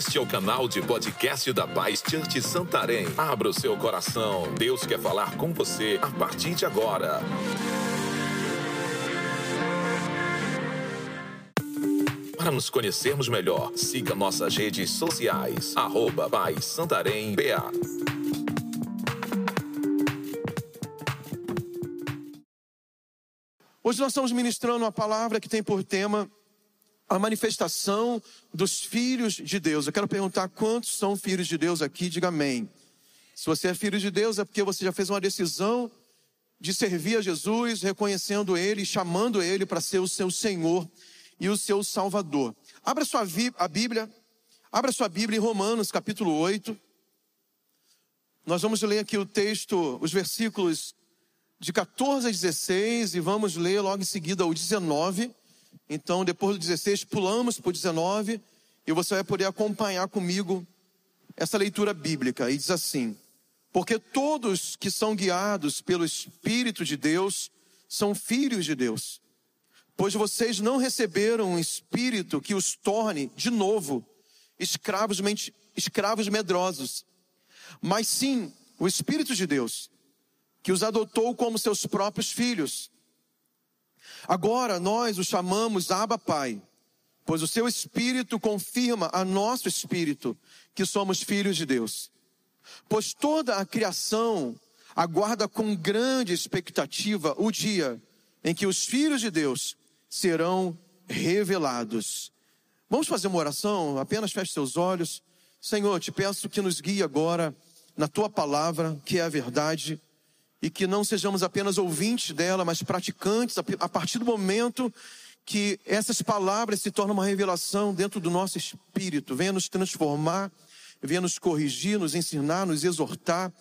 Este é o canal de podcast da Paz Church Santarém. Abra o seu coração. Deus quer falar com você a partir de agora. Para nos conhecermos melhor, siga nossas redes sociais. Arroba Paz Santarém BA. Hoje nós estamos ministrando uma palavra que tem por tema a manifestação dos filhos de Deus. Eu quero perguntar quantos são filhos de Deus aqui, diga amém. Se você é filho de Deus, é porque você já fez uma decisão de servir a Jesus, reconhecendo Ele, chamando Ele para ser o seu Senhor e o seu Salvador. Abra sua a Bíblia, abra sua Bíblia em Romanos, capítulo 8. Nós vamos ler aqui o texto, os versículos de 14 a 16 e vamos ler logo em seguida o 19. Então, depois do 16, pulamos para o 19 e você vai poder acompanhar comigo essa leitura bíblica. E diz assim: Porque todos que são guiados pelo Espírito de Deus são filhos de Deus. Pois vocês não receberam um espírito que os torne de novo escravos, escravos medrosos, mas sim o Espírito de Deus, que os adotou como seus próprios filhos. Agora nós o chamamos Abba Pai, pois o seu Espírito confirma a nosso Espírito que somos filhos de Deus. Pois toda a criação aguarda com grande expectativa o dia em que os filhos de Deus serão revelados. Vamos fazer uma oração? Apenas feche seus olhos. Senhor, te peço que nos guie agora na tua palavra, que é a verdade e que não sejamos apenas ouvintes dela, mas praticantes a partir do momento que essas palavras se tornam uma revelação dentro do nosso espírito. Venha nos transformar, venha nos corrigir, nos ensinar, nos exortar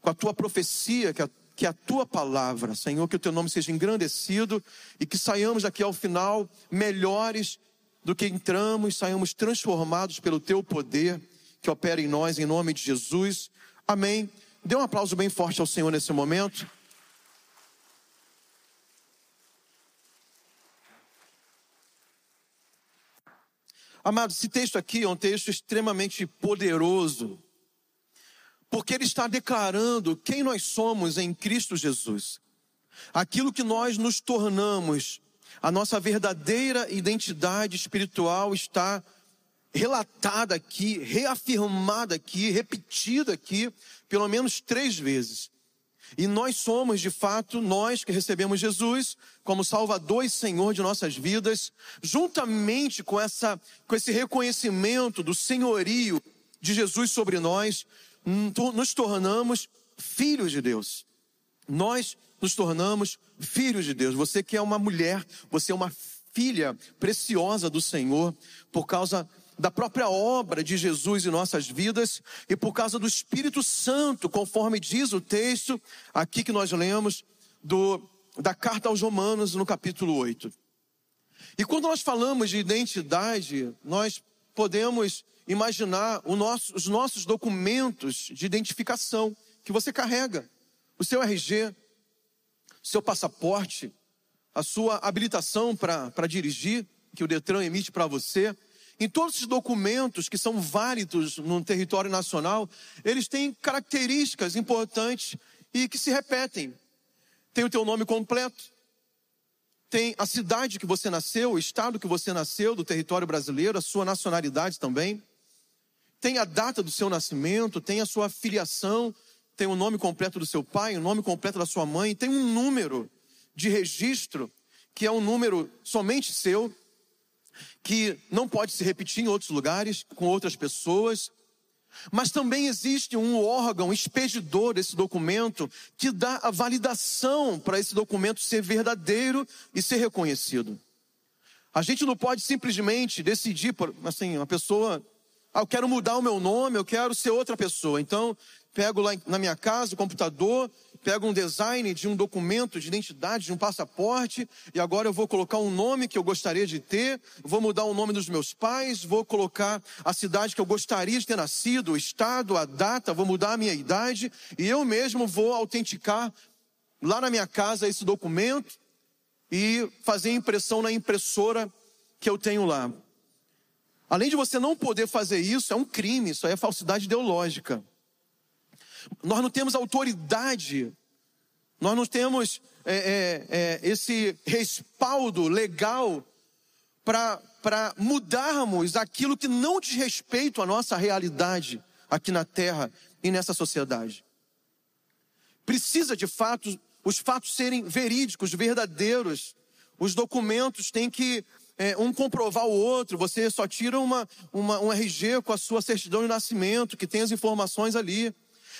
com a tua profecia, que é, que a tua palavra. Senhor, que o teu nome seja engrandecido e que saiamos daqui ao final melhores do que entramos, saiamos transformados pelo teu poder que opera em nós, em nome de Jesus. Amém. Dê um aplauso bem forte ao Senhor nesse momento. Amado, esse texto aqui é um texto extremamente poderoso, porque ele está declarando quem nós somos em Cristo Jesus, aquilo que nós nos tornamos, a nossa verdadeira identidade espiritual está relatada aqui, reafirmada aqui, repetida aqui, pelo menos três vezes. E nós somos, de fato, nós que recebemos Jesus como Salvador e Senhor de nossas vidas, juntamente com, essa, com esse reconhecimento do senhorio de Jesus sobre nós, nos tornamos filhos de Deus. Nós nos tornamos filhos de Deus. Você que é uma mulher, você é uma filha preciosa do Senhor, por causa da própria obra de Jesus em nossas vidas e por causa do Espírito Santo, conforme diz o texto aqui que nós lemos do, da carta aos Romanos no capítulo 8. E quando nós falamos de identidade, nós podemos imaginar nosso, os nossos documentos de identificação que você carrega, o seu RG, seu passaporte, a sua habilitação para dirigir, que o Detran emite para você, em todos esses documentos que são válidos no território nacional, eles têm características importantes e que se repetem. Tem o teu nome completo, tem a cidade que você nasceu, o estado que você nasceu, do território brasileiro, a sua nacionalidade também. Tem a data do seu nascimento, tem a sua filiação, tem o nome completo do seu pai, o nome completo da sua mãe, tem um número de registro que é um número somente seu que não pode se repetir em outros lugares, com outras pessoas. Mas também existe um órgão expedidor desse documento que dá a validação para esse documento ser verdadeiro e ser reconhecido. A gente não pode simplesmente decidir, assim, uma pessoa, ah, eu quero mudar o meu nome, eu quero ser outra pessoa. Então, pego lá na minha casa o computador, pego um design de um documento de identidade, de um passaporte, e agora eu vou colocar um nome que eu gostaria de ter, vou mudar o nome dos meus pais, vou colocar a cidade que eu gostaria de ter nascido, o estado, a data, vou mudar a minha idade, e eu mesmo vou autenticar lá na minha casa esse documento e fazer impressão na impressora que eu tenho lá. Além de você não poder fazer isso, é um crime, isso aí é falsidade ideológica. Nós não temos autoridade, nós não temos é, é, é, esse respaldo legal para mudarmos aquilo que não diz respeito à nossa realidade aqui na terra e nessa sociedade. Precisa de fato os fatos serem verídicos, verdadeiros. Os documentos têm que é, um comprovar o outro. Você só tira uma, uma, um RG com a sua certidão de nascimento, que tem as informações ali.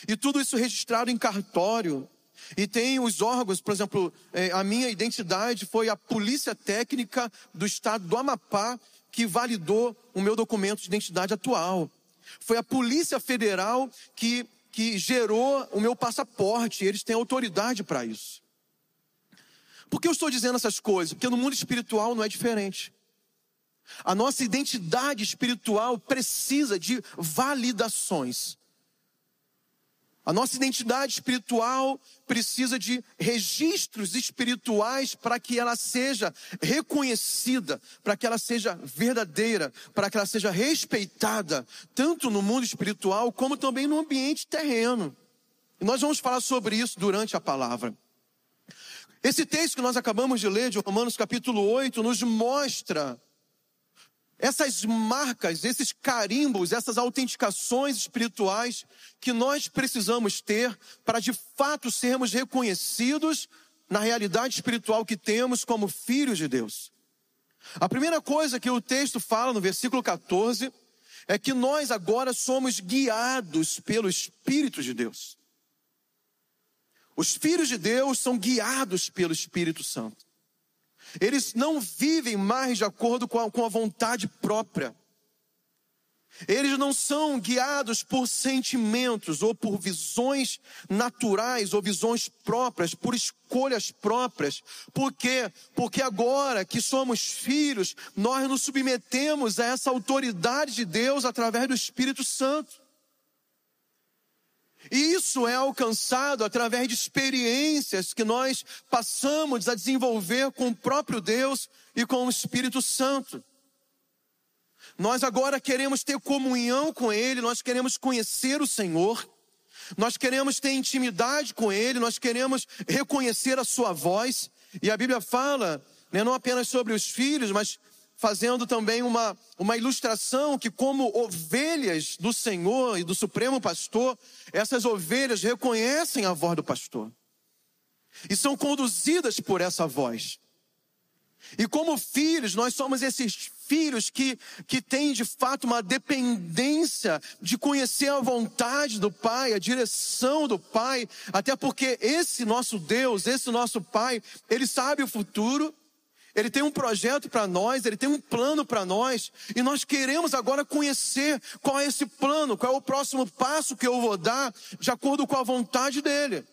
E tudo isso registrado em cartório. E tem os órgãos, por exemplo, é, a minha identidade foi a Polícia Técnica do Estado do Amapá que validou o meu documento de identidade atual. Foi a Polícia Federal que, que gerou o meu passaporte. Eles têm autoridade para isso. Por que eu estou dizendo essas coisas? Porque no mundo espiritual não é diferente. A nossa identidade espiritual precisa de validações. A nossa identidade espiritual precisa de registros espirituais para que ela seja reconhecida, para que ela seja verdadeira, para que ela seja respeitada, tanto no mundo espiritual como também no ambiente terreno. E nós vamos falar sobre isso durante a palavra. Esse texto que nós acabamos de ler, de Romanos capítulo 8, nos mostra essas marcas, esses carimbos, essas autenticações espirituais que nós precisamos ter para de fato sermos reconhecidos na realidade espiritual que temos como filhos de Deus. A primeira coisa que o texto fala no versículo 14 é que nós agora somos guiados pelo Espírito de Deus. Os filhos de Deus são guiados pelo Espírito Santo. Eles não vivem mais de acordo com a, com a vontade própria. Eles não são guiados por sentimentos ou por visões naturais ou visões próprias, por escolhas próprias. Por quê? Porque agora que somos filhos, nós nos submetemos a essa autoridade de Deus através do Espírito Santo. E isso é alcançado através de experiências que nós passamos a desenvolver com o próprio Deus e com o Espírito Santo. Nós agora queremos ter comunhão com Ele, nós queremos conhecer o Senhor, nós queremos ter intimidade com Ele, nós queremos reconhecer a Sua voz. E a Bíblia fala, né, não apenas sobre os filhos, mas fazendo também uma, uma ilustração que, como ovelhas do Senhor e do Supremo Pastor, essas ovelhas reconhecem a voz do pastor. E são conduzidas por essa voz. E como filhos, nós somos esses filhos que, que têm de fato uma dependência de conhecer a vontade do Pai, a direção do Pai, até porque esse nosso Deus, esse nosso Pai, ele sabe o futuro, ele tem um projeto para nós, ele tem um plano para nós, e nós queremos agora conhecer qual é esse plano, qual é o próximo passo que eu vou dar, de acordo com a vontade dele.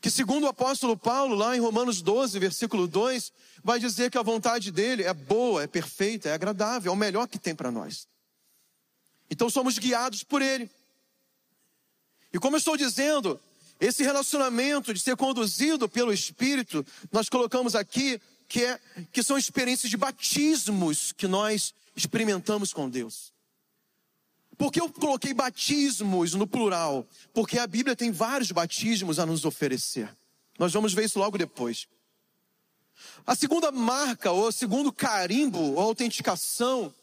Que, segundo o apóstolo Paulo, lá em Romanos 12, versículo 2, vai dizer que a vontade dele é boa, é perfeita, é agradável, é o melhor que tem para nós. Então somos guiados por ele. E como eu estou dizendo, esse relacionamento de ser conduzido pelo Espírito, nós colocamos aqui que, é, que são experiências de batismos que nós experimentamos com Deus. Por que eu coloquei batismos no plural? Porque a Bíblia tem vários batismos a nos oferecer. Nós vamos ver isso logo depois. A segunda marca, ou segundo carimbo, ou autenticação,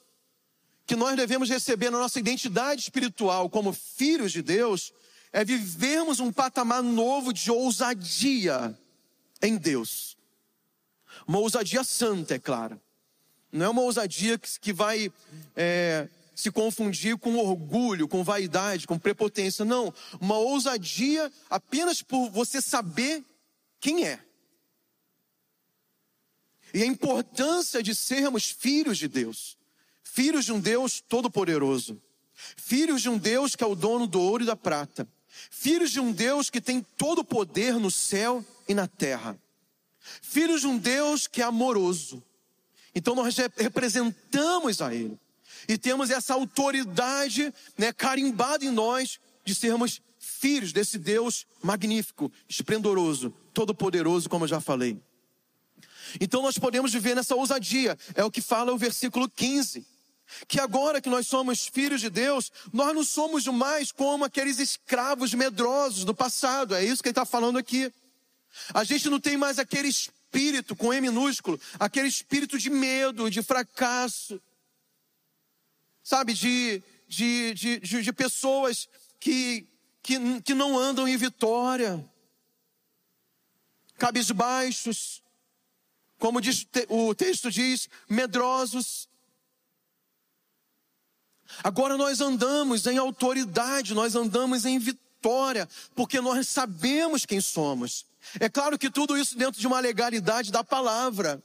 que nós devemos receber na nossa identidade espiritual como filhos de Deus, é vivermos um patamar novo de ousadia em Deus. Uma ousadia santa, é claro. Não é uma ousadia que, vai é, se confundir com orgulho, com vaidade, com prepotência. Não. Uma ousadia apenas por você saber quem é. E a importância de sermos filhos de Deus. Filhos de um Deus todo-poderoso. Filhos de um Deus que é o dono do ouro e da prata. Filhos de um Deus que tem todo o poder no céu e na terra. Filhos de um Deus que é amoroso. Então nós representamos a Ele. E temos essa autoridade né, carimbada em nós de sermos filhos desse Deus magnífico, esplendoroso, todo-poderoso, como eu já falei. Então nós podemos viver nessa ousadia, é o que fala o versículo 15. que agora que nós somos filhos de Deus, nós não somos mais como aqueles escravos medrosos do passado. É isso que ele está falando aqui. A gente não tem mais aquele espírito com E minúsculo, aquele espírito de medo, de fracasso, sabe, de, de, de, de, pessoas que, que, que não andam em vitória, cabisbaixos, como diz, o texto diz, medrosos. Agora nós andamos em autoridade, nós andamos em vitória, porque nós sabemos quem somos. É claro que tudo isso dentro de uma legalidade da palavra.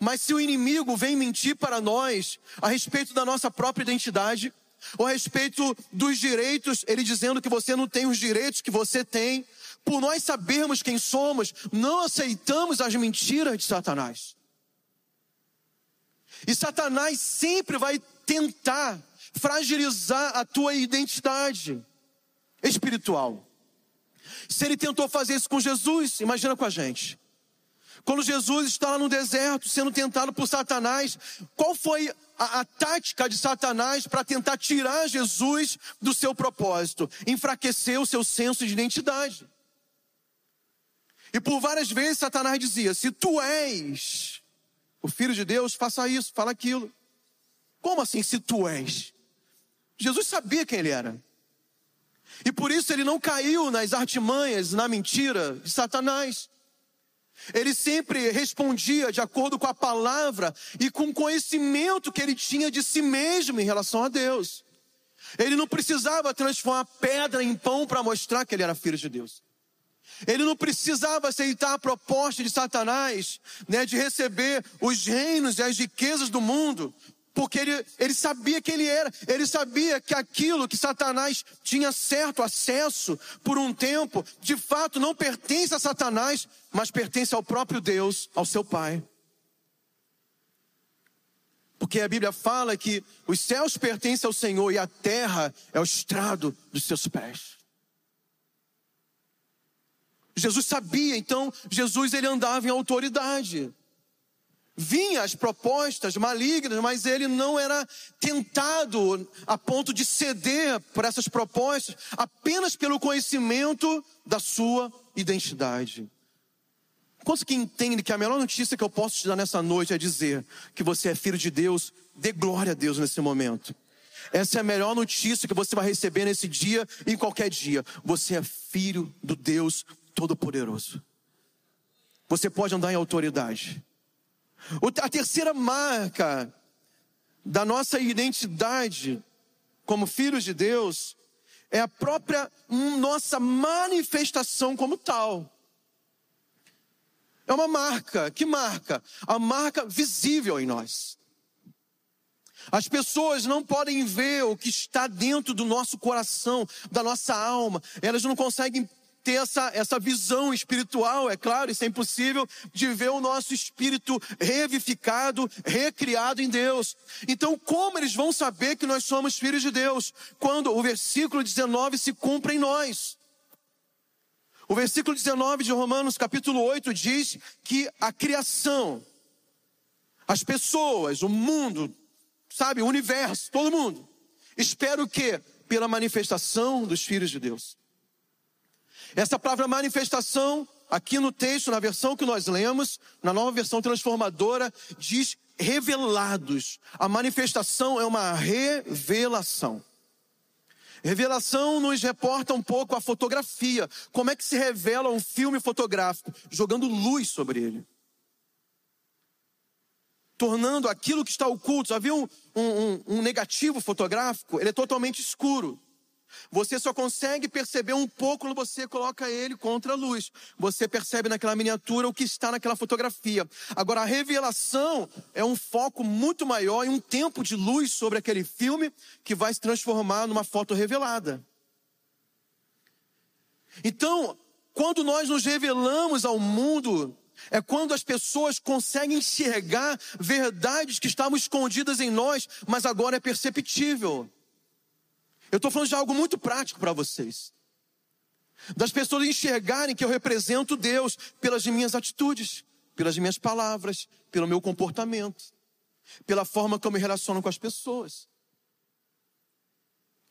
Mas se o inimigo vem mentir para nós a respeito da nossa própria identidade, ou a respeito dos direitos, ele dizendo que você não tem os direitos que você tem, por nós sabermos quem somos, não aceitamos as mentiras de Satanás. E Satanás sempre vai tentar fragilizar a tua identidade espiritual. Se ele tentou fazer isso com Jesus, imagina com a gente. Quando Jesus está lá no deserto sendo tentado por Satanás, qual foi a, a tática de Satanás para tentar tirar Jesus do seu propósito? Enfraquecer o seu senso de identidade. E por várias vezes Satanás dizia: Se tu és o filho de Deus, faça isso, fala aquilo. Como assim, se tu és? Jesus sabia quem ele era. E por isso ele não caiu nas artimanhas, na mentira de Satanás. Ele sempre respondia de acordo com a palavra e com o conhecimento que ele tinha de si mesmo em relação a Deus. Ele não precisava transformar pedra em pão para mostrar que ele era filho de Deus. Ele não precisava aceitar a proposta de Satanás, né, de receber os reinos e as riquezas do mundo, porque ele, ele sabia que ele era, ele sabia que aquilo que Satanás tinha certo acesso por um tempo, de fato não pertence a Satanás, mas pertence ao próprio Deus, ao seu Pai. Porque a Bíblia fala que os céus pertencem ao Senhor e a terra é o estrado dos seus pés. Jesus sabia, então Jesus ele andava em autoridade vinha as propostas malignas, mas ele não era tentado a ponto de ceder por essas propostas, apenas pelo conhecimento da sua identidade. Quantos que entendem que a melhor notícia que eu posso te dar nessa noite é dizer que você é filho de Deus? Dê glória a Deus nesse momento. Essa é a melhor notícia que você vai receber nesse dia e em qualquer dia. Você é filho do Deus Todo-Poderoso. Você pode andar em autoridade. A terceira marca da nossa identidade como filhos de Deus é a própria nossa manifestação como tal. É uma marca, que marca? A marca visível em nós. As pessoas não podem ver o que está dentro do nosso coração, da nossa alma, elas não conseguem ter essa, essa visão espiritual, é claro, isso é impossível, de ver o nosso espírito revivificado, recriado em Deus. Então, como eles vão saber que nós somos filhos de Deus? Quando o versículo 19 se cumpre em nós. O versículo 19 de Romanos, capítulo 8, diz que a criação, as pessoas, o mundo, sabe, o universo, todo mundo, espera o quê? Pela manifestação dos filhos de Deus. Essa palavra manifestação, aqui no texto, na versão que nós lemos, na nova versão transformadora, diz revelados. A manifestação é uma revelação. Revelação nos reporta um pouco a fotografia. Como é que se revela um filme fotográfico? Jogando luz sobre ele. Tornando aquilo que está oculto. Já um, um, um negativo fotográfico? Ele é totalmente escuro. Você só consegue perceber um pouco quando você coloca ele contra a luz. Você percebe naquela miniatura o que está naquela fotografia. Agora, a revelação é um foco muito maior e um tempo de luz sobre aquele filme que vai se transformar numa foto revelada. Então, quando nós nos revelamos ao mundo, é quando as pessoas conseguem enxergar verdades que estavam escondidas em nós, mas agora é perceptível. Eu estou falando de algo muito prático para vocês. Das pessoas enxergarem que eu represento Deus pelas minhas atitudes, pelas minhas palavras, pelo meu comportamento. pela forma como eu me relaciono com as pessoas.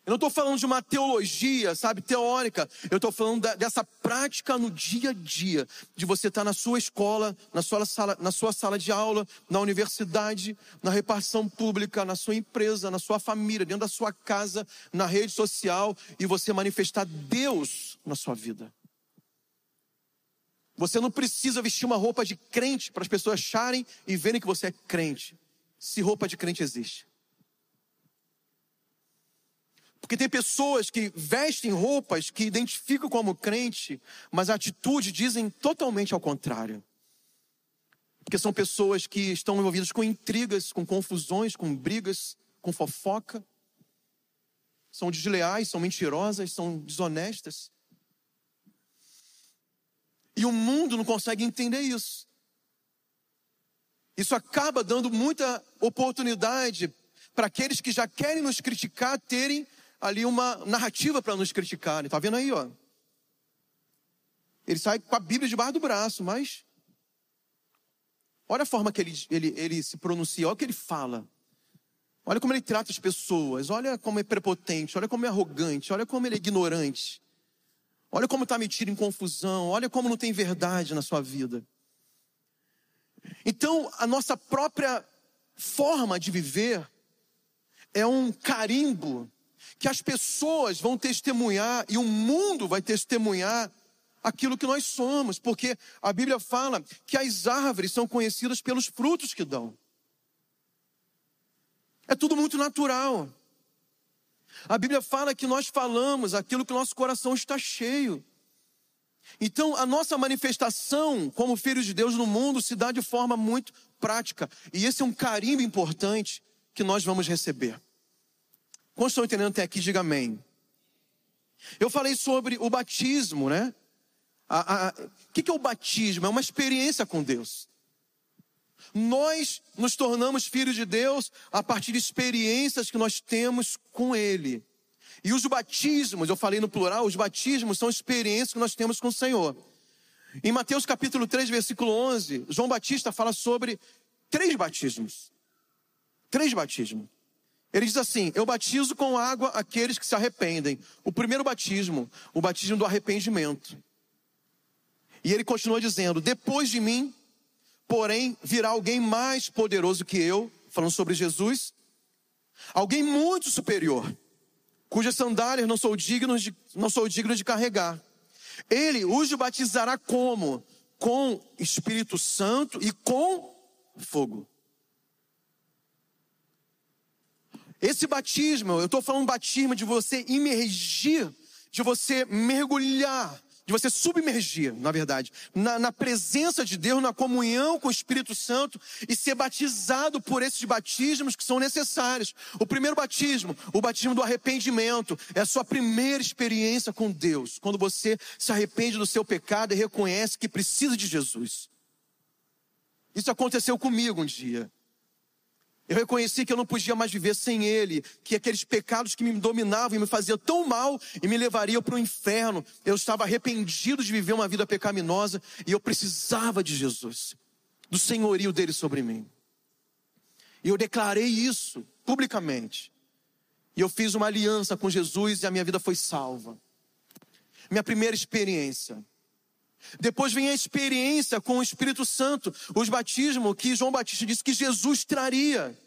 Eu não estou falando de uma teologia, sabe, teórica. Eu estou falando da, dessa prática no dia a dia, de você estar tá na sua escola, na sua, sala, na sua sala de aula, na universidade, na repartição pública, na sua empresa, na sua família, dentro da sua casa, na rede social, e você manifestar Deus na sua vida. Você não precisa vestir uma roupa de crente para as pessoas acharem e verem que você é crente, se roupa de crente existe. Porque tem pessoas que vestem roupas que identificam como crente, mas a atitude dizem totalmente ao contrário. Porque são pessoas que estão envolvidas com intrigas, com confusões, com brigas, com fofoca. São desleais, são mentirosas, são desonestas. E o mundo não consegue entender isso. Isso acaba dando muita oportunidade para aqueles que já querem nos criticar terem ali uma narrativa para nos criticarem. Tá vendo aí, ó? Ele sai com a Bíblia debaixo do braço, mas olha a forma que ele, ele, ele se pronuncia, olha o que ele fala. Olha como ele trata as pessoas, olha como é prepotente, olha como é arrogante, olha como ele é ignorante. Olha como está metido em confusão, olha como não tem verdade na sua vida. Então, a nossa própria forma de viver é um carimbo que as pessoas vão testemunhar e o mundo vai testemunhar aquilo que nós somos, porque a Bíblia fala que as árvores são conhecidas pelos frutos que dão. É tudo muito natural. A Bíblia fala que nós falamos aquilo que o nosso coração está cheio. Então, a nossa manifestação como filhos de Deus no mundo se dá de forma muito prática. E esse é um carimbo importante que nós vamos receber. Quantos estão entendendo até aqui? Diga amém. Eu falei sobre o batismo, né? O que, que é o batismo? É uma experiência com Deus. Nós nos tornamos filhos de Deus a partir de experiências que nós temos com Ele. E os batismos, eu falei no plural, os batismos são experiências que nós temos com o Senhor. Em Mateus capítulo 3, versículo 11, João Batista fala sobre três batismos. Três batismos. Ele diz assim: Eu batizo com água aqueles que se arrependem. O primeiro batismo, o batismo do arrependimento. E ele continua dizendo: Depois de mim, porém, virá alguém mais poderoso que eu, falando sobre Jesus, alguém muito superior, cujas sandálias não sou digno de, não sou digno de carregar. Ele os batizará como? Com Espírito Santo e com fogo. Esse batismo, eu estou falando batismo de você imergir, de você mergulhar, de você submergir, na verdade, na, na, presença de Deus, na comunhão com o Espírito Santo e ser batizado por esses batismos que são necessários. O primeiro batismo, o batismo do arrependimento, é a sua primeira experiência com Deus, quando você se arrepende do seu pecado e reconhece que precisa de Jesus. Isso aconteceu comigo um dia. Eu reconheci que eu não podia mais viver sem Ele, que aqueles pecados que me dominavam e me faziam tão mal e me levariam para o inferno. Eu estava arrependido de viver uma vida pecaminosa e eu precisava de Jesus, do senhorio dele sobre mim. E eu declarei isso publicamente. E eu fiz uma aliança com Jesus e a minha vida foi salva. Minha primeira experiência. Depois vem a experiência com o Espírito Santo, os batismos que João Batista disse que Jesus traria.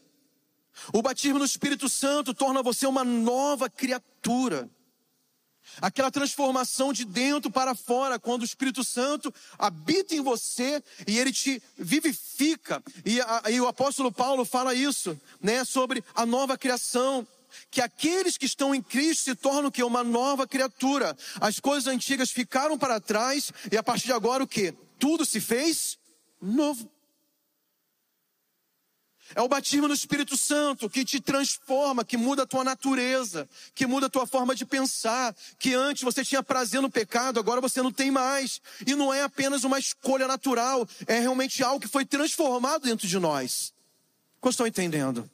O batismo no Espírito Santo torna você uma nova criatura. Aquela transformação de dentro para fora, quando o Espírito Santo habita em você e ele te vivifica. E, a, e o apóstolo Paulo fala isso, né, sobre a nova criação que aqueles que estão em Cristo se tornam que uma nova criatura. As coisas antigas ficaram para trás e a partir de agora o que? Tudo se fez novo. É o batismo no Espírito Santo que te transforma, que muda a tua natureza, que muda a tua forma de pensar, que antes você tinha prazer no pecado, agora você não tem mais. E não é apenas uma escolha natural, é realmente algo que foi transformado dentro de nós. Como estão entendendo?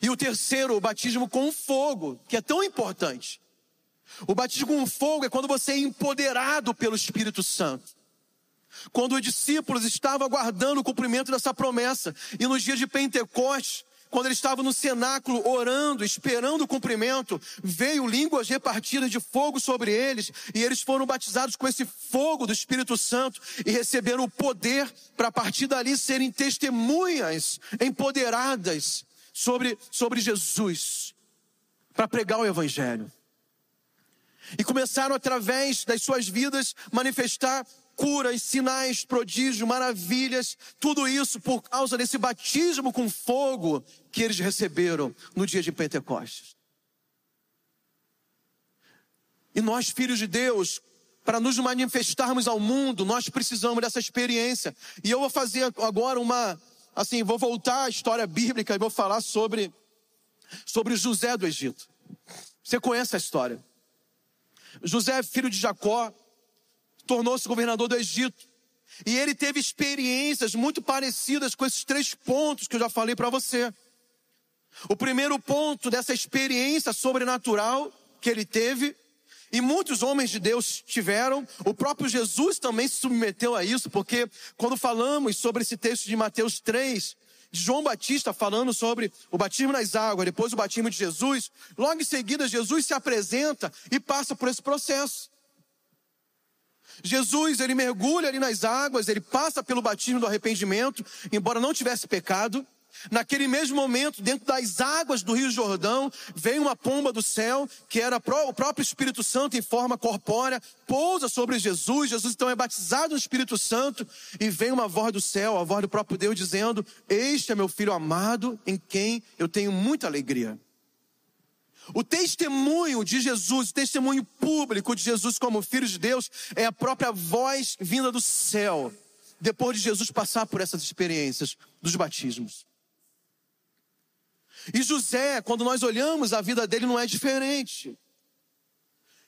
E o terceiro, o batismo com fogo, que é tão importante. O batismo com fogo é quando você é empoderado pelo Espírito Santo. Quando os discípulos estavam aguardando o cumprimento dessa promessa, e no dia de Pentecostes, quando eles estavam no cenáculo orando, esperando o cumprimento, veio línguas repartidas de fogo sobre eles, e eles foram batizados com esse fogo do Espírito Santo e receberam o poder para a partir dali serem testemunhas empoderadas sobre, sobre Jesus, para pregar o Evangelho. E começaram, através das suas vidas, manifestar curas, sinais, prodígios, maravilhas, tudo isso por causa desse batismo com fogo que eles receberam no dia de Pentecostes. E nós, filhos de Deus, para nos manifestarmos ao mundo, nós precisamos dessa experiência. E eu vou fazer agora uma, assim, vou voltar à história bíblica e vou falar sobre, sobre José do Egito. Você conhece a história? José, filho de Jacó, tornou-se governador do Egito. E ele teve experiências muito parecidas com esses três pontos que eu já falei para você. O primeiro ponto dessa experiência sobrenatural que ele teve, e muitos homens de Deus tiveram, o próprio Jesus também se submeteu a isso, porque quando falamos sobre esse texto de Mateus 3, de João Batista falando sobre o batismo nas águas, depois o batismo de Jesus, logo em seguida Jesus se apresenta e passa por esse processo. Jesus, ele mergulha ali nas águas, ele passa pelo batismo do arrependimento, embora não tivesse pecado. Naquele mesmo momento, dentro das águas do Rio Jordão, vem uma pomba do céu, que era o próprio Espírito Santo em forma corpórea, pousa sobre Jesus. Jesus então é batizado no Espírito Santo e vem uma voz do céu, a voz do próprio Deus, dizendo: Este é meu filho amado, em quem eu tenho muita alegria. O testemunho de Jesus, o testemunho público de Jesus como Filho de Deus, é a própria voz vinda do céu, depois de Jesus passar por essas experiências dos batismos. E José, quando nós olhamos a vida dele, não é diferente.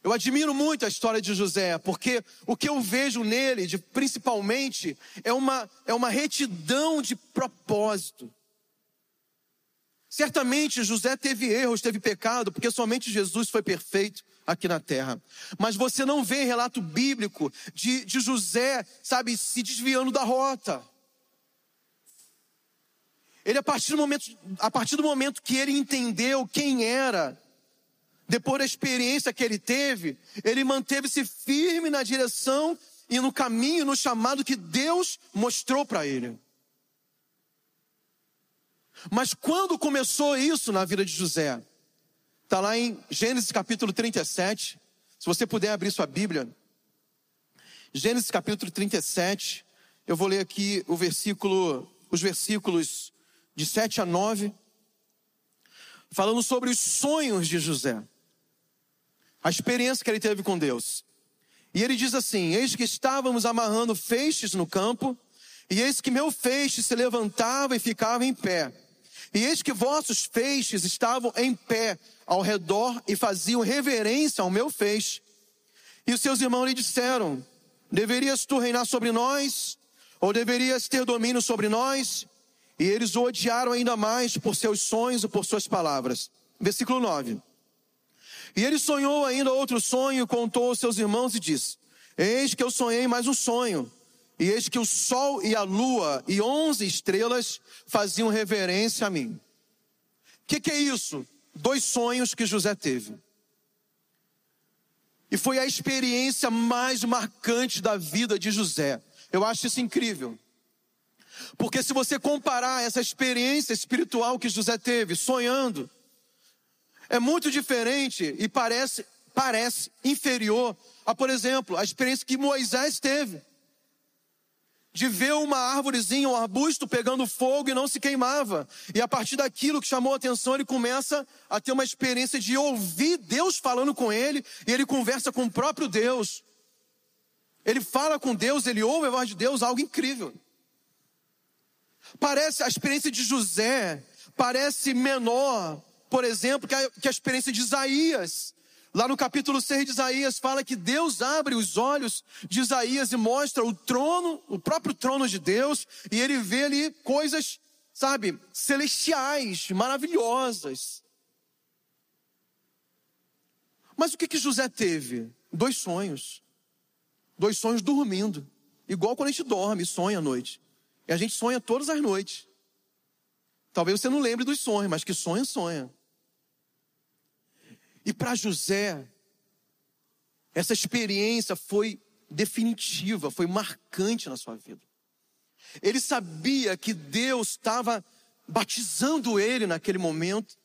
Eu admiro muito a história de José, porque o que eu vejo nele, de, principalmente, é uma, é uma retidão de propósito. Certamente José teve erros, teve pecado, porque somente Jesus foi perfeito aqui na terra. Mas você não vê relato bíblico de, de José, sabe, se desviando da rota. Ele, a partir, do momento, a partir do momento que ele entendeu quem era, depois da experiência que ele teve, ele manteve-se firme na direção e no caminho, no chamado que Deus mostrou para ele. Mas quando começou isso na vida de José? Está lá em Gênesis capítulo 37. Se você puder abrir sua Bíblia. Gênesis capítulo 37. Eu vou ler aqui o versículo, os versículos de 7 a 9. Falando sobre os sonhos de José. A experiência que ele teve com Deus. E ele diz assim: Eis que estávamos amarrando feixes no campo, e eis que meu feixe se levantava e ficava em pé. E eis que vossos feixes estavam em pé ao redor e faziam reverência ao meu feixe. E os seus irmãos lhe disseram: Deverias tu reinar sobre nós? Ou deverias ter domínio sobre nós? E eles o odiaram ainda mais por seus sonhos e por suas palavras. Versículo 9. E ele sonhou ainda outro sonho, contou aos seus irmãos e disse: Eis que eu sonhei mais um sonho. E eis que o sol e a lua e onze estrelas faziam reverência a mim. O que, que é isso? Dois sonhos que José teve. E foi a experiência mais marcante da vida de José. Eu acho isso incrível. Porque se você comparar essa experiência espiritual que José teve, sonhando, é muito diferente e parece, parece inferior a, por exemplo, a experiência que Moisés teve de ver uma árvorezinha, um arbusto pegando fogo e não se queimava. E a partir daquilo que chamou a atenção, ele começa a ter uma experiência de ouvir Deus falando com ele, e ele conversa com o próprio Deus. Ele fala com Deus, ele ouve a voz de Deus, algo incrível. Parece a experiência de José, parece menor, por exemplo, que a, que a experiência de Isaías. Lá no capítulo 6 de Isaías fala que Deus abre os olhos de Isaías e mostra o trono, o próprio trono de Deus, e ele vê ali coisas, sabe, celestiais, maravilhosas. Mas o que que José teve? Dois sonhos. Dois sonhos dormindo. igual quando a gente dorme, sonha à noite. E a gente sonha todas as noites. Talvez você não lembre dos sonhos, mas que sonha, sonha. E para José, essa experiência foi definitiva, foi marcante na sua vida. Ele sabia que Deus estava batizando ele naquele momento,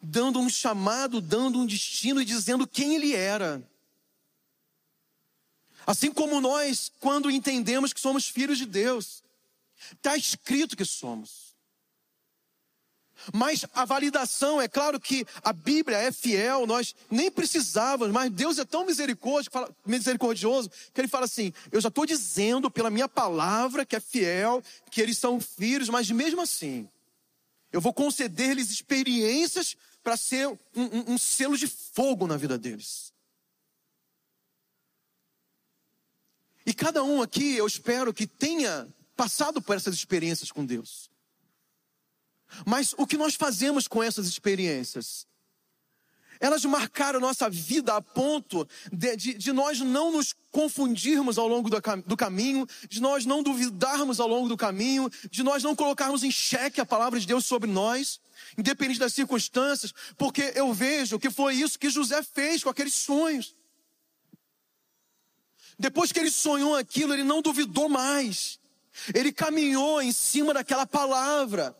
dando um chamado, dando um destino e dizendo quem ele era. Assim como nós, quando entendemos que somos filhos de Deus, está escrito que somos. Mas a validação, é claro que a Bíblia é fiel, nós nem precisávamos, mas Deus é tão misericordioso que Ele fala assim: eu já estou dizendo pela minha palavra que é fiel, que eles são filhos, mas mesmo assim, eu vou conceder-lhes experiências para ser um, um, um selo de fogo na vida deles. E cada um aqui, eu espero que tenha passado por essas experiências com Deus. Mas o que nós fazemos com essas experiências? Elas marcaram nossa vida a ponto de, de, de nós não nos confundirmos ao longo do, do, caminho, de nós não duvidarmos ao longo do caminho, de nós não colocarmos em xeque a palavra de Deus sobre nós, independente das circunstâncias, porque eu vejo que foi isso que José fez com aqueles sonhos. Depois que ele sonhou aquilo, ele não duvidou mais, ele caminhou em cima daquela palavra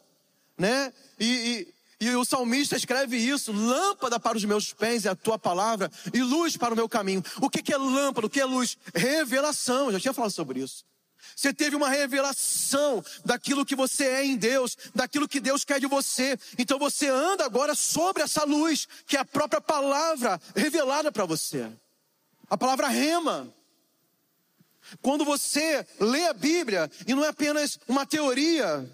né? E, e, e, o salmista escreve isso: lâmpada para os meus pés é a tua palavra e luz para o meu caminho. O que, que é lâmpada? O que é luz? Revelação. Eu já tinha falado sobre isso. Você teve uma revelação daquilo que você é em Deus, daquilo que Deus quer de você. Então você anda agora sobre essa luz, que é a própria palavra revelada para você. A palavra rema. Quando você lê a Bíblia, e não é apenas uma teoria,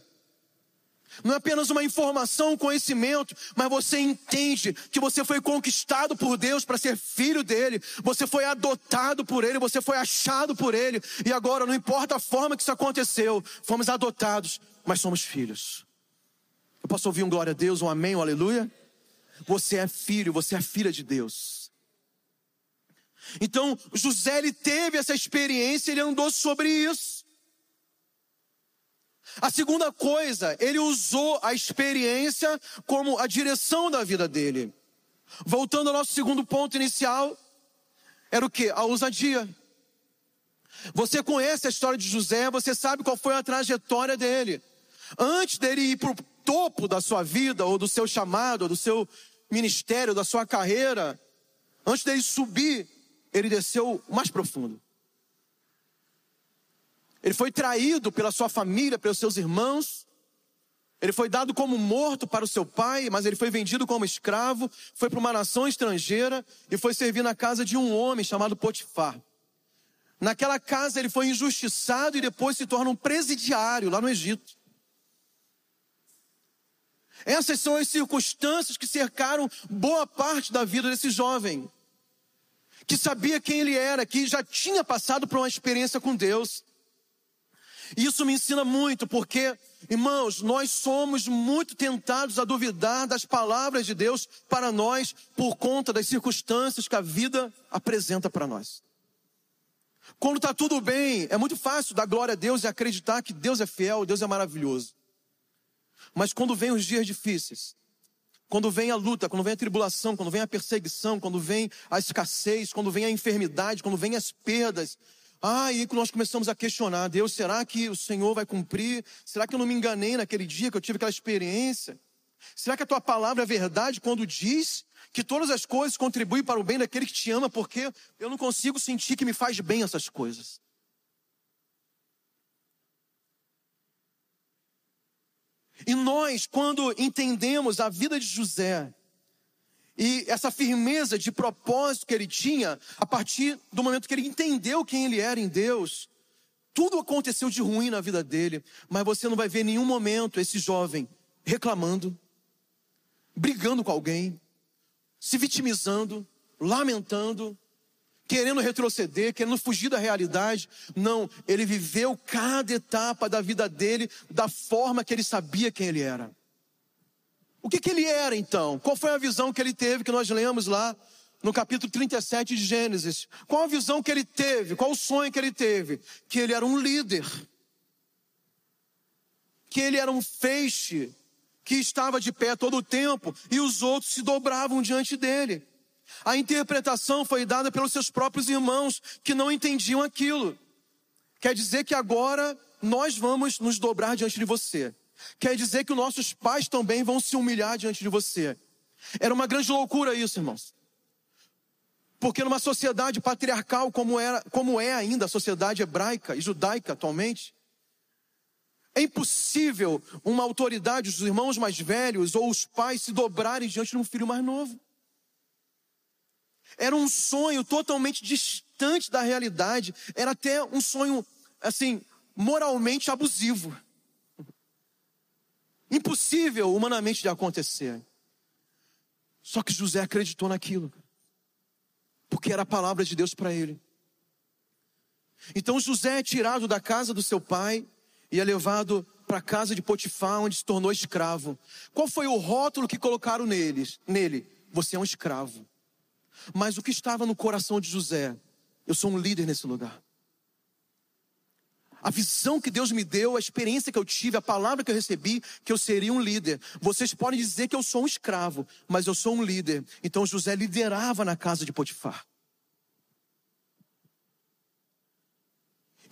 não é apenas uma informação, um conhecimento, mas você entende que você foi conquistado por Deus para ser filho dele, você foi adotado por ele, você foi achado por ele, e agora não importa a forma que isso aconteceu, fomos adotados, mas somos filhos. Eu posso ouvir um glória a Deus, um amém, um aleluia? Você é filho, você é filha de Deus. Então, José ele teve essa experiência, ele andou sobre isso. A segunda coisa, ele usou a experiência como a direção da vida dele. Voltando ao nosso segundo ponto inicial, era o que? A ousadia. Você conhece a história de José, você sabe qual foi a trajetória dele. Antes dele ir para o topo da sua vida, ou do seu chamado, ou do seu ministério, da sua carreira, antes dele subir, ele desceu mais profundo. Ele foi traído pela sua família, pelos seus irmãos. Ele foi dado como morto para o seu pai, mas ele foi vendido como escravo, foi para uma nação estrangeira e foi servir na casa de um homem chamado Potifar. Naquela casa ele foi injustiçado e depois se torna um presidiário lá no Egito. Essas são as circunstâncias que cercaram boa parte da vida desse jovem, que sabia quem ele era, que já tinha passado por uma experiência com Deus. Isso me ensina muito, porque, irmãos, nós somos muito tentados a duvidar das palavras de Deus para nós por conta das circunstâncias que a vida apresenta para nós. Quando está tudo bem, é muito fácil dar glória a Deus e acreditar que Deus é fiel, Deus é maravilhoso. Mas quando vem os dias difíceis, quando vem a luta, quando vem a tribulação, quando vem a perseguição, quando vem a escassez, quando vem a enfermidade, quando vem as perdas, ah, e nós começamos a questionar: Deus, será que o Senhor vai cumprir? Será que eu não me enganei naquele dia que eu tive aquela experiência? Será que a tua palavra é verdade quando diz que todas as coisas contribuem para o bem daquele que te ama, porque eu não consigo sentir que me faz bem essas coisas? E nós, quando entendemos a vida de José, e essa firmeza de propósito que ele tinha, a partir do momento que ele entendeu quem ele era em Deus, tudo aconteceu de ruim na vida dele, mas você não vai ver em nenhum momento esse jovem reclamando, brigando com alguém, se vitimizando, lamentando, querendo retroceder, querendo fugir da realidade. Não, ele viveu cada etapa da vida dele da forma que ele sabia quem ele era. O que, que ele era então? Qual foi a visão que ele teve que nós lemos lá no capítulo 37 de Gênesis. Qual a visão que ele teve? Qual o sonho que ele teve? Que ele era um líder. Que ele era um feixe que estava de pé todo o tempo e os outros se dobravam diante dele. A interpretação foi dada pelos seus próprios irmãos que não entendiam aquilo. Quer dizer que agora nós vamos nos dobrar diante de você. Quer dizer que os nossos pais também vão se humilhar diante de você. Era uma grande loucura isso, irmãos. Porque numa sociedade patriarcal como, era, como é ainda a sociedade hebraica e judaica atualmente, é impossível uma autoridade, os irmãos mais velhos ou os pais se dobrarem diante de um filho mais novo. Era um sonho totalmente distante da realidade, era até um sonho, assim, moralmente abusivo. Impossível humanamente de acontecer. Só que José acreditou naquilo, porque era a palavra de Deus para ele. Então José é tirado da casa do seu pai, e é levado para a casa de Potifar, onde se tornou escravo. Qual foi o rótulo que colocaram neles, nele? Você é um escravo. Mas o que estava no coração de José? Eu sou um líder nesse lugar. A visão que Deus me deu, a experiência que eu tive, a palavra que eu recebi, que eu seria um líder. Vocês podem dizer que eu sou um escravo, mas eu sou um líder. Então José liderava na casa de Potifar.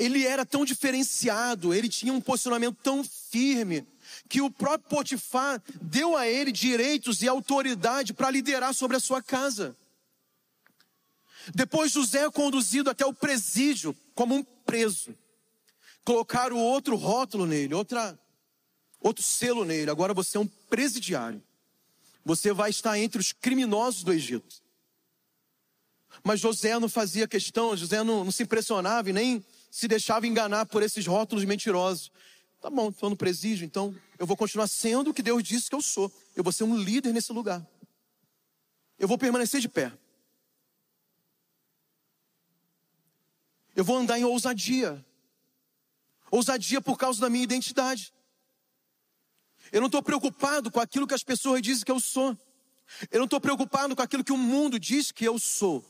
ele era tão diferenciado, ele tinha um posicionamento tão firme, que o próprio Potifar deu a ele direitos e autoridade para liderar sobre a sua casa. Depois José é conduzido até o presídio como um preso. Colocaram outro rótulo nele, outra, outro selo nele. Agora você é um presidiário. Você vai estar entre os criminosos do Egito. Mas José não fazia questão, José não, não se impressionava e nem se deixava enganar por esses rótulos mentirosos. Tá bom, estou no presídio, então eu vou continuar sendo o que Deus disse que eu sou. Eu vou ser um líder nesse lugar. Eu vou permanecer de pé. Eu vou andar em ousadia. Ousadia por causa da minha identidade. Eu não estou preocupado com aquilo que as pessoas dizem que eu sou. Eu não estou preocupado com aquilo que o mundo diz que eu sou.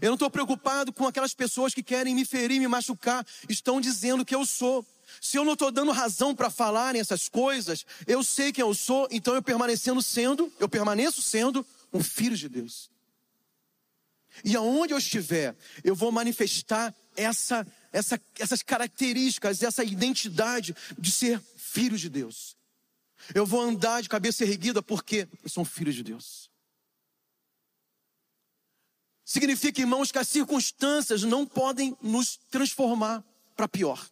Eu não estou preocupado com aquelas pessoas que querem me ferir, me machucar, estão dizendo que eu sou. Se eu não estou dando razão para falarem essas coisas, eu sei quem eu sou, então eu permanecendo sendo, eu permaneço sendo um filho de Deus. E aonde eu estiver, eu vou manifestar essa, essa, essas características, essa identidade de ser filho de Deus. Eu vou andar de cabeça erguida porque eu sou um filho de Deus. Significa, irmãos, que as circunstâncias não podem nos transformar para pior.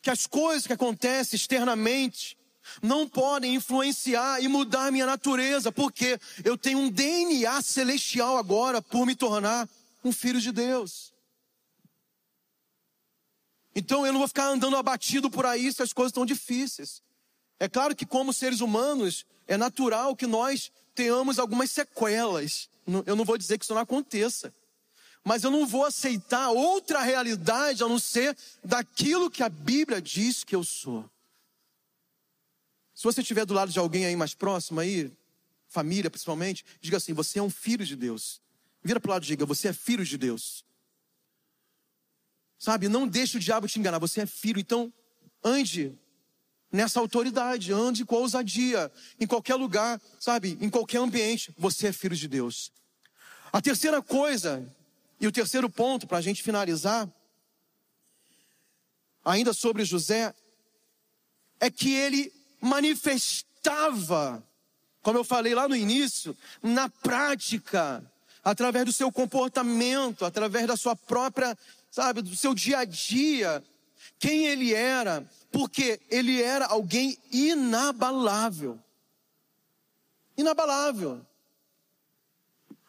Que as coisas que acontecem externamente não podem influenciar e mudar minha natureza, porque eu tenho um DNA celestial agora por me tornar um filho de Deus. Então eu não vou ficar andando abatido por aí se as coisas estão difíceis. É claro que, como seres humanos, é natural que nós tenhamos algumas sequelas. Eu não vou dizer que isso não aconteça. Mas eu não vou aceitar outra realidade a não ser daquilo que a Bíblia diz que eu sou. Se você estiver do lado de alguém aí mais próximo aí, família principalmente, diga assim: você é um filho de Deus. Vira para o lado e diga: você é filho de Deus. Sabe, não deixe o diabo te enganar, você é filho, então ande nessa autoridade, ande com ousadia, em qualquer lugar, sabe, em qualquer ambiente, você é filho de Deus. A terceira coisa, e o terceiro ponto para a gente finalizar, ainda sobre José, é que ele manifestava, como eu falei lá no início, na prática, através do seu comportamento, através da sua própria, sabe, do seu dia a dia, quem ele era, porque ele era alguém inabalável. Inabalável.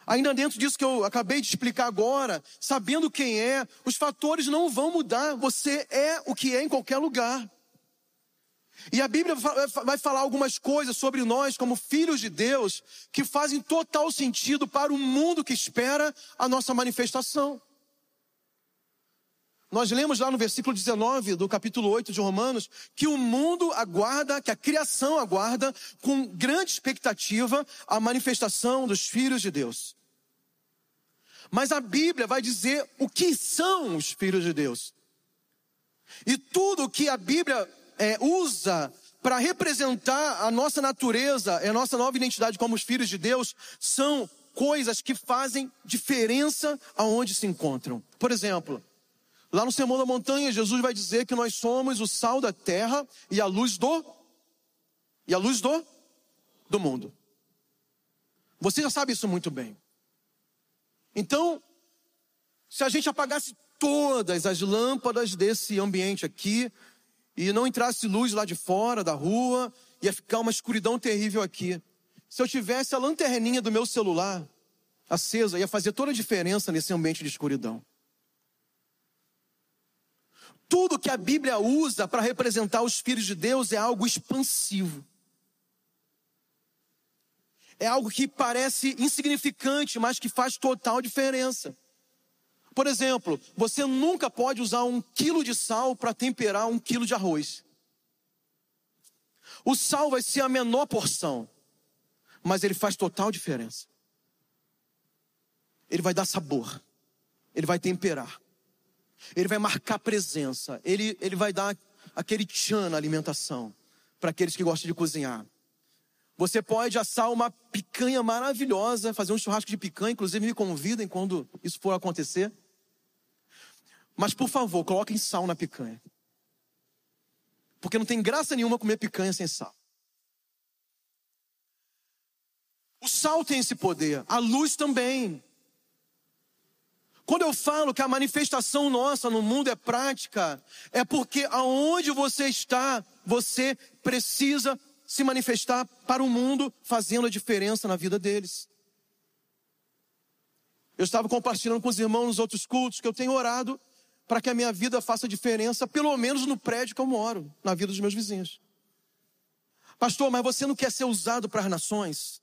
Ainda dentro disso que eu acabei de explicar agora, sabendo quem é, os fatores não vão mudar. Você é o que é em qualquer lugar. E a Bíblia vai falar algumas coisas sobre nós, como filhos de Deus, que fazem total sentido para o mundo que espera a nossa manifestação. Nós lemos lá no versículo 19 do capítulo 8 de Romanos que o mundo aguarda, que a criação aguarda com grande expectativa a manifestação dos filhos de Deus. Mas a Bíblia vai dizer o que são os filhos de Deus. E tudo que a Bíblia é, usa para representar a nossa natureza, a nossa nova identidade como os filhos de Deus, são coisas que fazem diferença aonde se encontram. Por exemplo, lá no Sermão da Montanha, Jesus vai dizer que nós somos o sal da terra e a luz do e a luz do do mundo. Você já sabe isso muito bem. Então, se a gente apagasse todas as lâmpadas desse ambiente aqui e não entrasse luz lá de fora da rua, ia ficar uma escuridão terrível aqui. Se eu tivesse a lanterninha do meu celular acesa, ia fazer toda a diferença nesse ambiente de escuridão. Tudo que a Bíblia usa para representar os filhos de Deus é algo expansivo. É algo que parece insignificante, mas que faz total diferença. Por exemplo, você nunca pode usar um quilo de sal para temperar um quilo de arroz. O sal vai ser a menor porção, mas ele faz total diferença. Ele vai dar sabor, ele vai temperar, ele vai marcar presença, ele, ele vai dar aquele tchan na alimentação para aqueles que gostam de cozinhar. Você pode assar uma picanha maravilhosa, fazer um churrasco de picanha, inclusive me convidem quando isso for acontecer. Mas por favor, coloquem sal na picanha. Porque não tem graça nenhuma comer picanha sem sal. O sal tem esse poder, a luz também. Quando eu falo que a manifestação nossa no mundo é prática, é porque aonde você está, você precisa se manifestar para o mundo, fazendo a diferença na vida deles. Eu estava compartilhando com os irmãos nos outros cultos que eu tenho orado para que a minha vida faça diferença, pelo menos no prédio que eu moro, na vida dos meus vizinhos. Pastor, mas você não quer ser usado para as nações?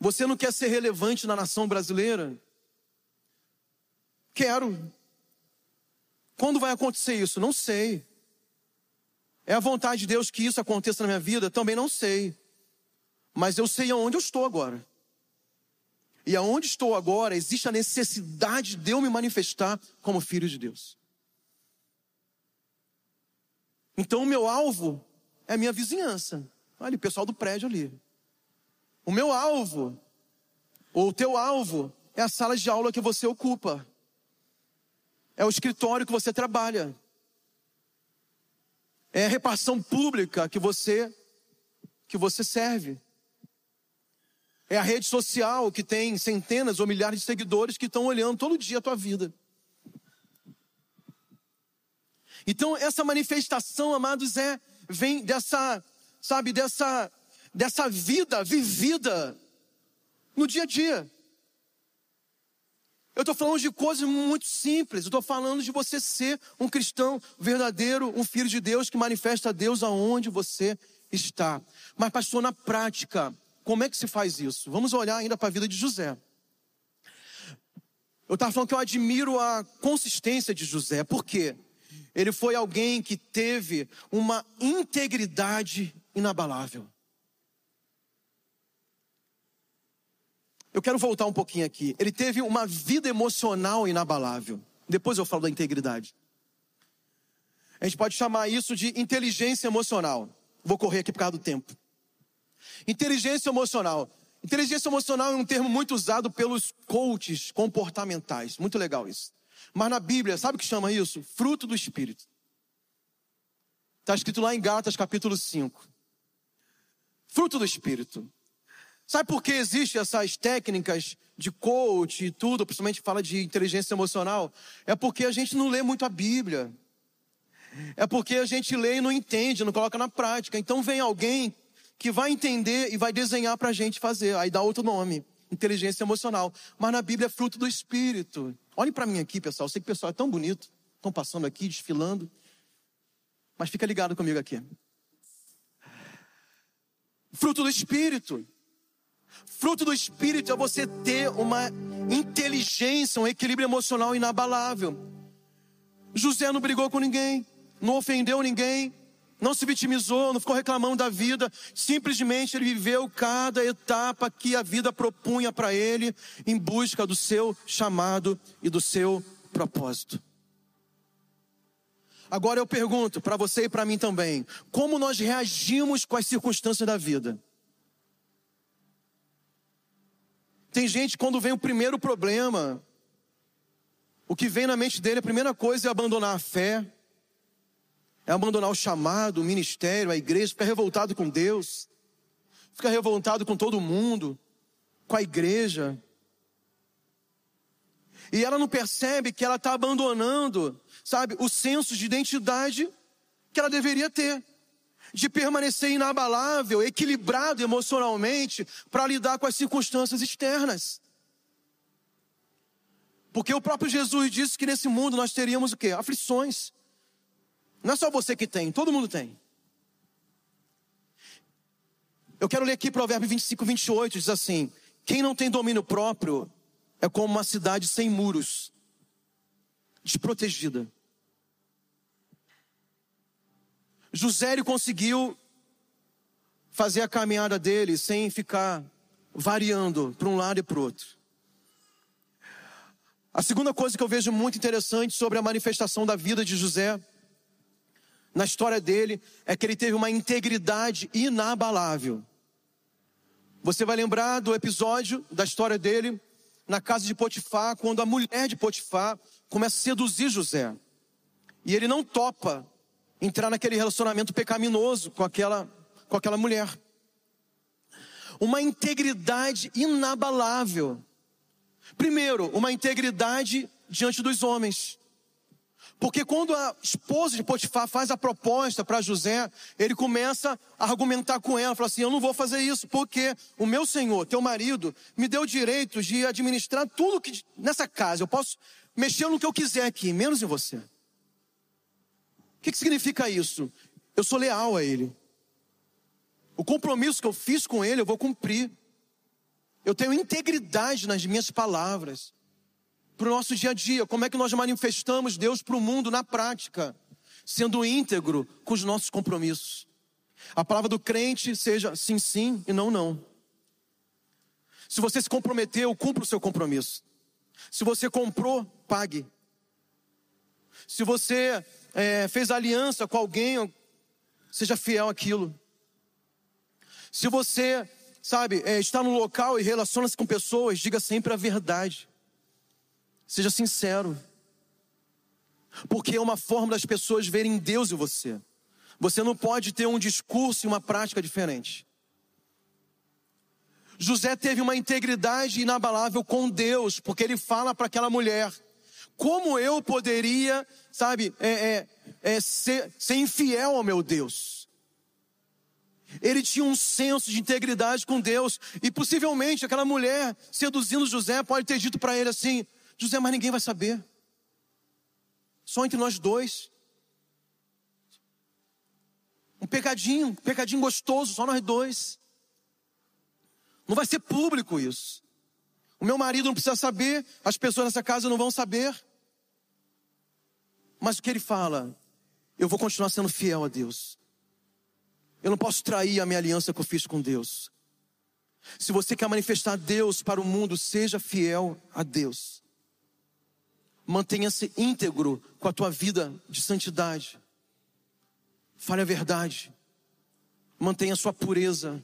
Você não quer ser relevante na nação brasileira? Quero. Quando vai acontecer isso? Não sei. É a vontade de Deus que isso aconteça na minha vida? Também não sei. Mas eu sei aonde eu estou agora. E aonde estou agora, existe a necessidade de eu me manifestar como filho de Deus. Então o meu alvo é a minha vizinhança. Olha, o pessoal do prédio ali. O meu alvo, ou o teu alvo, é a sala de aula que você ocupa. É o escritório que você trabalha. É a repartição pública que você que você serve. É a rede social que tem centenas ou milhares de seguidores que estão olhando todo dia a tua vida. Então, essa manifestação, amados, é vem dessa, sabe, dessa dessa vida vivida no dia a dia. Eu estou falando de coisas muito simples. Eu estou falando de você ser um cristão verdadeiro, um filho de Deus que manifesta a Deus aonde você está. Mas, pastor, na prática, como é que se faz isso? Vamos olhar ainda para a vida de José. Eu estava falando que eu admiro a consistência de José, por quê? Ele foi alguém que teve uma integridade inabalável. Eu quero voltar um pouquinho aqui. Ele teve uma vida emocional inabalável. Depois eu falo da integridade. A gente pode chamar isso de inteligência emocional. Vou correr aqui por causa do tempo. Inteligência emocional. Inteligência emocional é um termo muito usado pelos coaches comportamentais. Muito legal isso. Mas na Bíblia, sabe o que chama isso? Fruto do Espírito. Está escrito lá em Gálatas capítulo 5. Fruto do Espírito. Sabe por que existem essas técnicas de coach e tudo, principalmente fala de inteligência emocional? É porque a gente não lê muito a Bíblia. É porque a gente lê e não entende, não coloca na prática. Então vem alguém que vai entender e vai desenhar para a gente fazer. Aí dá outro nome, inteligência emocional. Mas na Bíblia é fruto do Espírito. Olhem para mim aqui, pessoal. Eu sei que o pessoal é tão bonito. Estão passando aqui, desfilando. Mas fica ligado comigo aqui. Fruto do Espírito. Fruto do Espírito é você ter uma inteligência, um equilíbrio emocional inabalável. José não brigou com ninguém, não ofendeu ninguém, não se vitimizou, não ficou reclamando da vida, simplesmente ele viveu cada etapa que a vida propunha para ele em busca do seu chamado e do seu propósito. Agora eu pergunto para você e para mim também: como nós reagimos com as circunstâncias da vida? Tem gente, quando vem o primeiro problema, o que vem na mente dele, a primeira coisa é abandonar a fé, é abandonar o chamado, o ministério, a igreja, fica revoltado com Deus, fica revoltado com todo mundo, com a igreja. E ela não percebe que ela está abandonando, sabe, o senso de identidade que ela deveria ter. De permanecer inabalável, equilibrado emocionalmente, para lidar com as circunstâncias externas. Porque o próprio Jesus disse que nesse mundo nós teríamos o quê? Aflições. Não é só você que tem, todo mundo tem. Eu quero ler aqui Provérbio 25, 28, diz assim: Quem não tem domínio próprio é como uma cidade sem muros, desprotegida. José conseguiu fazer a caminhada dele sem ficar variando para um lado e para o outro. A segunda coisa que eu vejo muito interessante sobre a manifestação da vida de José, na história dele, é que ele teve uma integridade inabalável. Você vai lembrar do episódio da história dele na casa de Potifar, quando a mulher de Potifar começa a seduzir José. E ele não topa entrar naquele relacionamento pecaminoso com aquela, com aquela mulher. Uma integridade inabalável. Primeiro, uma integridade diante dos homens. Porque quando a esposa de Potifar faz a proposta para José, ele começa a argumentar com ela, fala assim: "Eu não vou fazer isso, porque o meu senhor, teu marido, me deu o direito de administrar tudo que nessa casa. Eu posso mexer no que eu quiser aqui, menos em você." O que, que significa isso? Eu sou leal a ele. O compromisso que eu fiz com ele, eu vou cumprir. Eu tenho integridade nas minhas palavras para o nosso dia a dia. Como é que nós manifestamos Deus para o mundo na prática? Sendo íntegro com os nossos compromissos. A palavra do crente seja sim, sim e não, não. Se você se comprometeu, cumpra o seu compromisso. Se você comprou, pague. Se você é, fez aliança com alguém, seja fiel àquilo. Se você, sabe, é, está no local e relaciona-se com pessoas, diga sempre a verdade. Seja sincero. Porque é uma forma das pessoas verem Deus em você. Você não pode ter um discurso e uma prática diferente. José teve uma integridade inabalável com Deus, porque ele fala para aquela mulher: como eu poderia, sabe, é, é, é ser, ser infiel ao meu Deus? Ele tinha um senso de integridade com Deus, e possivelmente aquela mulher seduzindo José pode ter dito para ele assim: José, mas ninguém vai saber. Só entre nós dois. Um pecadinho, um pecadinho gostoso, só nós dois. Não vai ser público isso. O meu marido não precisa saber, as pessoas nessa casa não vão saber. Mas o que ele fala? Eu vou continuar sendo fiel a Deus. Eu não posso trair a minha aliança que eu fiz com Deus. Se você quer manifestar Deus para o mundo, seja fiel a Deus. Mantenha-se íntegro com a tua vida de santidade. Fale a verdade. Mantenha a sua pureza.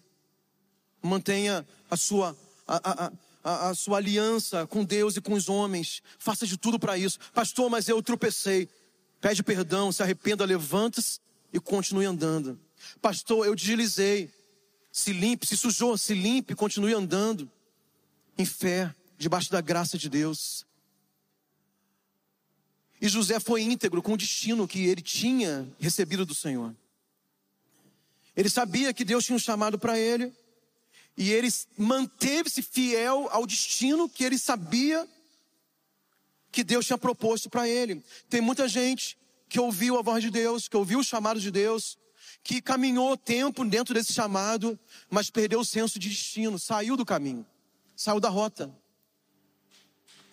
Mantenha a sua, a, a, a, a sua aliança com Deus e com os homens. Faça de tudo para isso. Pastor, mas eu tropecei. Pede perdão, se arrependa, levanta-se e continue andando. Pastor, eu deslizei. Se limpe, se sujou, se limpe, continue andando em fé, debaixo da graça de Deus. E José foi íntegro com o destino que ele tinha recebido do Senhor. Ele sabia que Deus tinha um chamado para ele, e ele manteve-se fiel ao destino que ele sabia que Deus tinha proposto para ele. Tem muita gente que ouviu a voz de Deus, que ouviu o chamado de Deus, que caminhou tempo dentro desse chamado, mas perdeu o senso de destino, saiu do caminho, saiu da rota.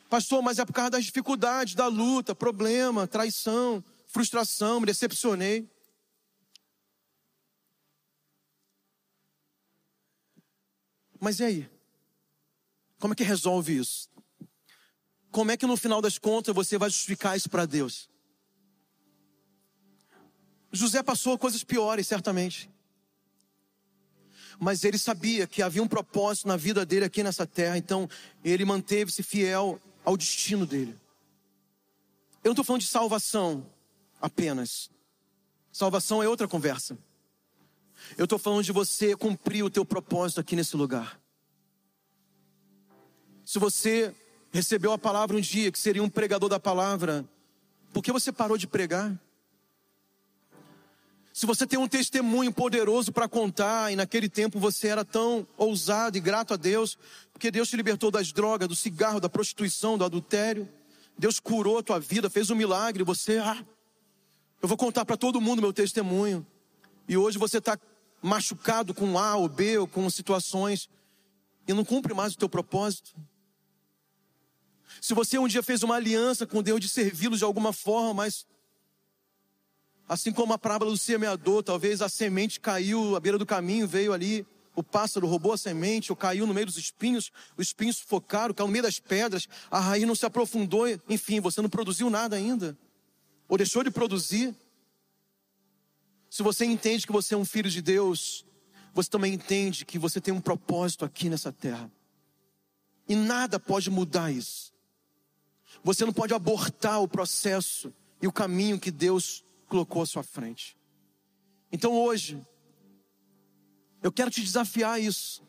Pastor, mas é por causa das dificuldades, da luta, problema, traição, frustração, me decepcionei. Mas e aí? Como é que resolve isso? Como é que no final das contas você vai justificar isso para Deus? José passou coisas piores, certamente. Mas ele sabia que havia um propósito na vida dele aqui nessa terra, então ele manteve-se fiel ao destino dele. Eu não estou falando de salvação apenas. Salvação é outra conversa. Eu estou falando de você cumprir o teu propósito aqui nesse lugar. Se você recebeu a palavra um dia, que seria um pregador da palavra, por que você parou de pregar? Se você tem um testemunho poderoso para contar, e naquele tempo você era tão ousado e grato a Deus, porque Deus te libertou das drogas, do cigarro, da prostituição, do adultério, Deus curou a tua vida, fez um milagre, você, ah, eu vou contar para todo mundo meu testemunho. E hoje você está machucado com A ou B ou com situações e não cumpre mais o teu propósito. Se você um dia fez uma aliança com Deus de servi-lo de alguma forma, mas assim como a parábola do semeador, talvez a semente caiu à beira do caminho, veio ali, o pássaro roubou a semente, ou caiu no meio dos espinhos, os espinhos sufocaram, caiu no meio das pedras, a raiz não se aprofundou, enfim, você não produziu nada ainda, ou deixou de produzir. Se você entende que você é um filho de Deus, você também entende que você tem um propósito aqui nessa terra. E nada pode mudar isso. Você não pode abortar o processo e o caminho que Deus colocou à sua frente. Então hoje, eu quero te desafiar a isso.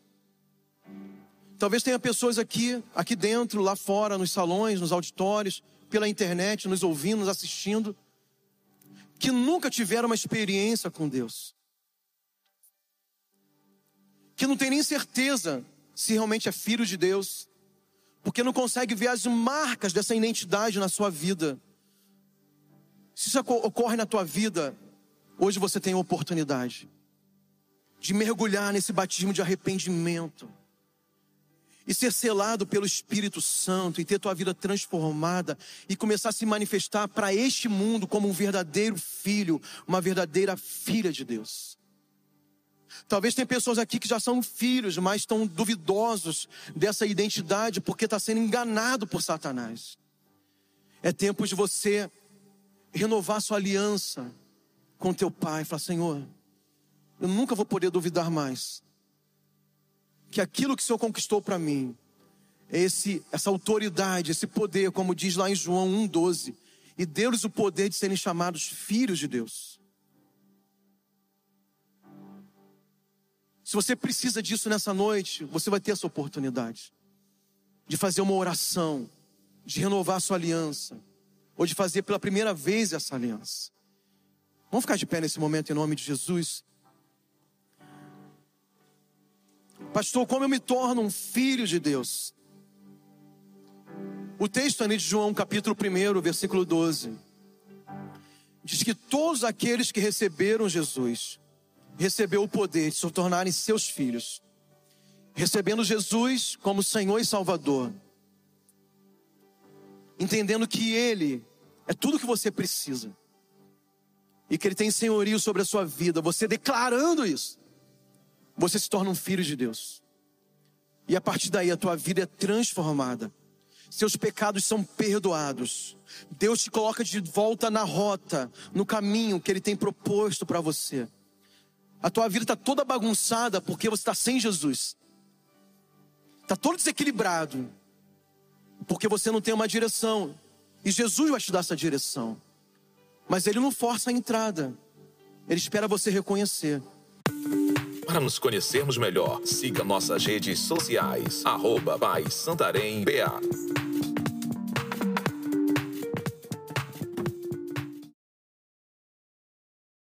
Talvez tenha pessoas aqui, aqui dentro, lá fora, nos salões, nos auditórios, pela internet, nos ouvindo, nos assistindo, que nunca tiveram uma experiência com Deus. Que não tem nem certeza se realmente é filho de Deus, porque não consegue ver as marcas dessa identidade na sua vida. Se isso ocorre na tua vida, hoje você tem a oportunidade de mergulhar nesse batismo de arrependimento e ser selado pelo Espírito Santo e ter tua vida transformada e começar a se manifestar para este mundo como um verdadeiro filho, uma verdadeira filha de Deus. Talvez tem pessoas aqui que já são filhos, mas estão duvidosos dessa identidade porque está sendo enganado por Satanás. É tempo de você renovar sua aliança com teu pai. Falar, Senhor, eu nunca vou poder duvidar mais que aquilo que o Senhor conquistou para mim é esse, essa autoridade, esse poder, como diz lá em João 1,12, e deu-lhes o poder de serem chamados filhos de Deus. Se você precisa disso nessa noite, você vai ter essa oportunidade de fazer uma oração, de renovar sua aliança, ou de fazer pela primeira vez essa aliança. Vamos ficar de pé nesse momento em nome de Jesus. Pastor, como eu me torno um filho de Deus? O texto ali de João, capítulo 1, versículo 12, diz que todos aqueles que receberam Jesus, recebeu o poder de se tornarem seus filhos, recebendo Jesus como Senhor e Salvador, entendendo que Ele é tudo que você precisa e que Ele tem senhorio sobre a sua vida, você declarando isso, você se torna um filho de Deus. E a partir daí a tua vida é transformada. Seus pecados são perdoados. Deus te coloca de volta na rota, no caminho que Ele tem proposto para você. A tua vida está toda bagunçada porque você está sem Jesus. Está todo desequilibrado. Porque você não tem uma direção. E Jesus vai te dar essa direção. Mas Ele não força a entrada. Ele espera você reconhecer. Para nos conhecermos melhor, siga nossas redes sociais. Arroba Santarém BA.